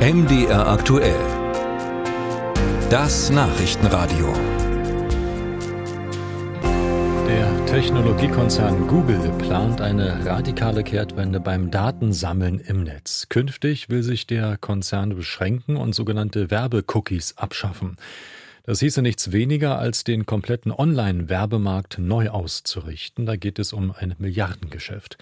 MDR aktuell. Das Nachrichtenradio. Der Technologiekonzern Google plant eine radikale Kehrtwende beim Datensammeln im Netz. Künftig will sich der Konzern beschränken und sogenannte Werbecookies abschaffen. Das hieße nichts weniger, als den kompletten Online-Werbemarkt neu auszurichten. Da geht es um ein Milliardengeschäft.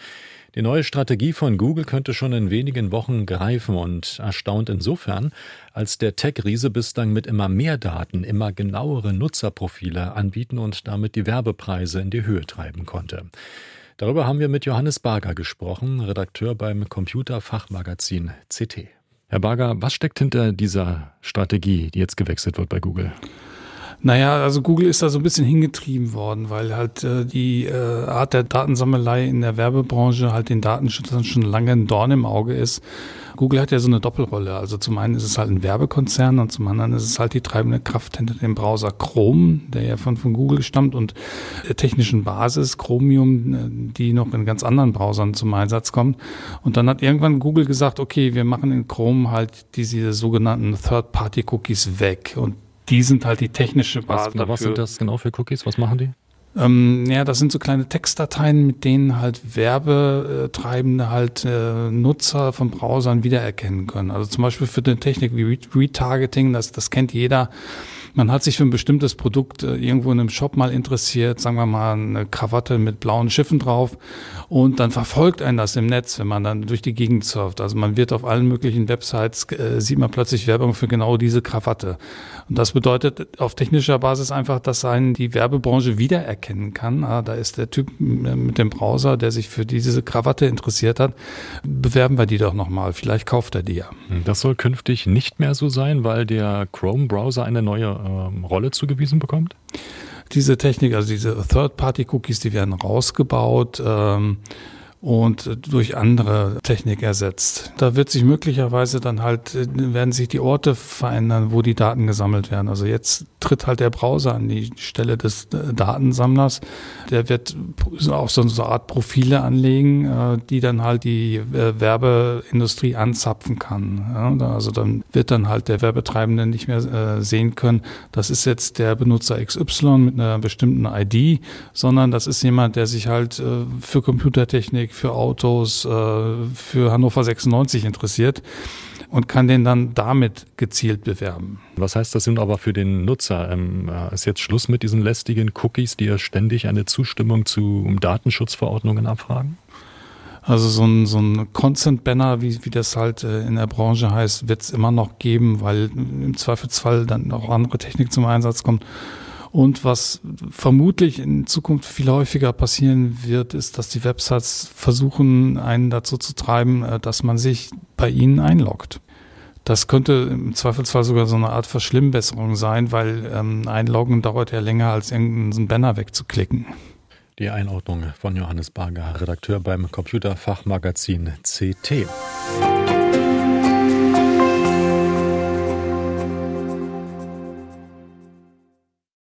Die neue Strategie von Google könnte schon in wenigen Wochen greifen und erstaunt insofern, als der Tech-Riese bislang mit immer mehr Daten immer genauere Nutzerprofile anbieten und damit die Werbepreise in die Höhe treiben konnte. Darüber haben wir mit Johannes Barger gesprochen, Redakteur beim Computerfachmagazin CT. Herr Barger, was steckt hinter dieser Strategie, die jetzt gewechselt wird bei Google? Naja, also Google ist da so ein bisschen hingetrieben worden, weil halt äh, die äh, Art der Datensammelei in der Werbebranche halt den Datenschützern schon lange ein Dorn im Auge ist. Google hat ja so eine Doppelrolle. Also zum einen ist es halt ein Werbekonzern und zum anderen ist es halt die treibende Kraft hinter dem Browser Chrome, der ja von, von Google stammt und der technischen Basis Chromium, äh, die noch in ganz anderen Browsern zum Einsatz kommt. Und dann hat irgendwann Google gesagt, okay, wir machen in Chrome halt diese sogenannten Third-Party-Cookies weg und die sind halt die technische Basis. Was, was sind das genau für Cookies? Was machen die? Ähm, ja, das sind so kleine Textdateien, mit denen halt Werbetreibende halt äh, Nutzer von Browsern wiedererkennen können. Also zum Beispiel für eine Technik wie Retargeting, das, das kennt jeder man hat sich für ein bestimmtes Produkt äh, irgendwo in einem Shop mal interessiert, sagen wir mal eine Krawatte mit blauen Schiffen drauf und dann verfolgt einen das im Netz, wenn man dann durch die Gegend surft. Also man wird auf allen möglichen Websites, äh, sieht man plötzlich Werbung für genau diese Krawatte. Und das bedeutet auf technischer Basis einfach, dass einen die Werbebranche wiedererkennen kann. Ah, da ist der Typ mit dem Browser, der sich für diese Krawatte interessiert hat. Bewerben wir die doch nochmal. Vielleicht kauft er die ja. Das soll künftig nicht mehr so sein, weil der Chrome-Browser eine neue ähm, Rolle zugewiesen bekommt? Diese Technik, also diese Third-Party-Cookies, die werden rausgebaut. Ähm, und durch andere Technik ersetzt. Da wird sich möglicherweise dann halt, werden sich die Orte verändern, wo die Daten gesammelt werden. Also jetzt tritt halt der Browser an die Stelle des äh, Datensammlers. Der wird auch so eine Art Profile anlegen, äh, die dann halt die äh, Werbeindustrie anzapfen kann. Also dann wird dann halt der Werbetreibende nicht mehr sehen können, das ist jetzt der Benutzer XY mit einer bestimmten ID, sondern das ist jemand, der sich halt für Computertechnik Technik, für Autos, äh, für Hannover 96 interessiert und kann den dann damit gezielt bewerben. Was heißt das nun aber für den Nutzer? Ähm, äh, ist jetzt Schluss mit diesen lästigen Cookies, die ja ständig eine Zustimmung zu Datenschutzverordnungen abfragen? Also so ein, so ein Consent-Banner, wie, wie das halt äh, in der Branche heißt, wird es immer noch geben, weil im Zweifelsfall dann auch andere Technik zum Einsatz kommt. Und was vermutlich in Zukunft viel häufiger passieren wird, ist, dass die Websites versuchen, einen dazu zu treiben, äh, dass man sich bei ihnen einloggt. Das könnte im Zweifelsfall sogar so eine Art Verschlimmbesserung sein, weil ähm, Einloggen dauert ja länger, als irgendeinen Banner wegzuklicken. Die Einordnung von Johannes Barger, Redakteur beim Computerfachmagazin CT.